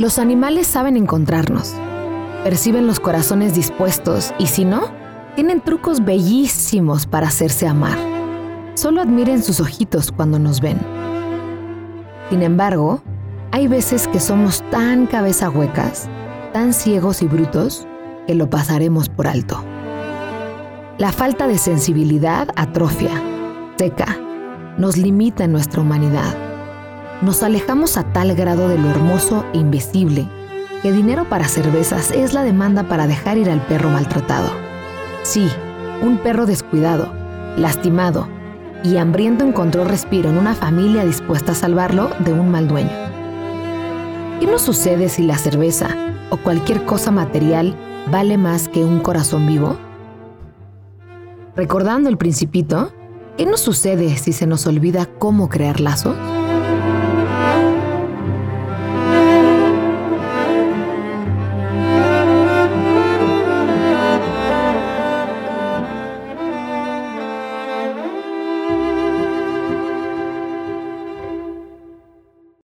Los animales saben encontrarnos, perciben los corazones dispuestos y si no, tienen trucos bellísimos para hacerse amar. Solo admiren sus ojitos cuando nos ven. Sin embargo, hay veces que somos tan cabeza huecas, tan ciegos y brutos, que lo pasaremos por alto. La falta de sensibilidad atrofia, seca, nos limita en nuestra humanidad. Nos alejamos a tal grado de lo hermoso e invisible que dinero para cervezas es la demanda para dejar ir al perro maltratado. Sí, un perro descuidado, lastimado y hambriento encontró respiro en una familia dispuesta a salvarlo de un mal dueño. ¿Qué nos sucede si la cerveza o cualquier cosa material vale más que un corazón vivo? Recordando el principito, ¿qué nos sucede si se nos olvida cómo crear lazos?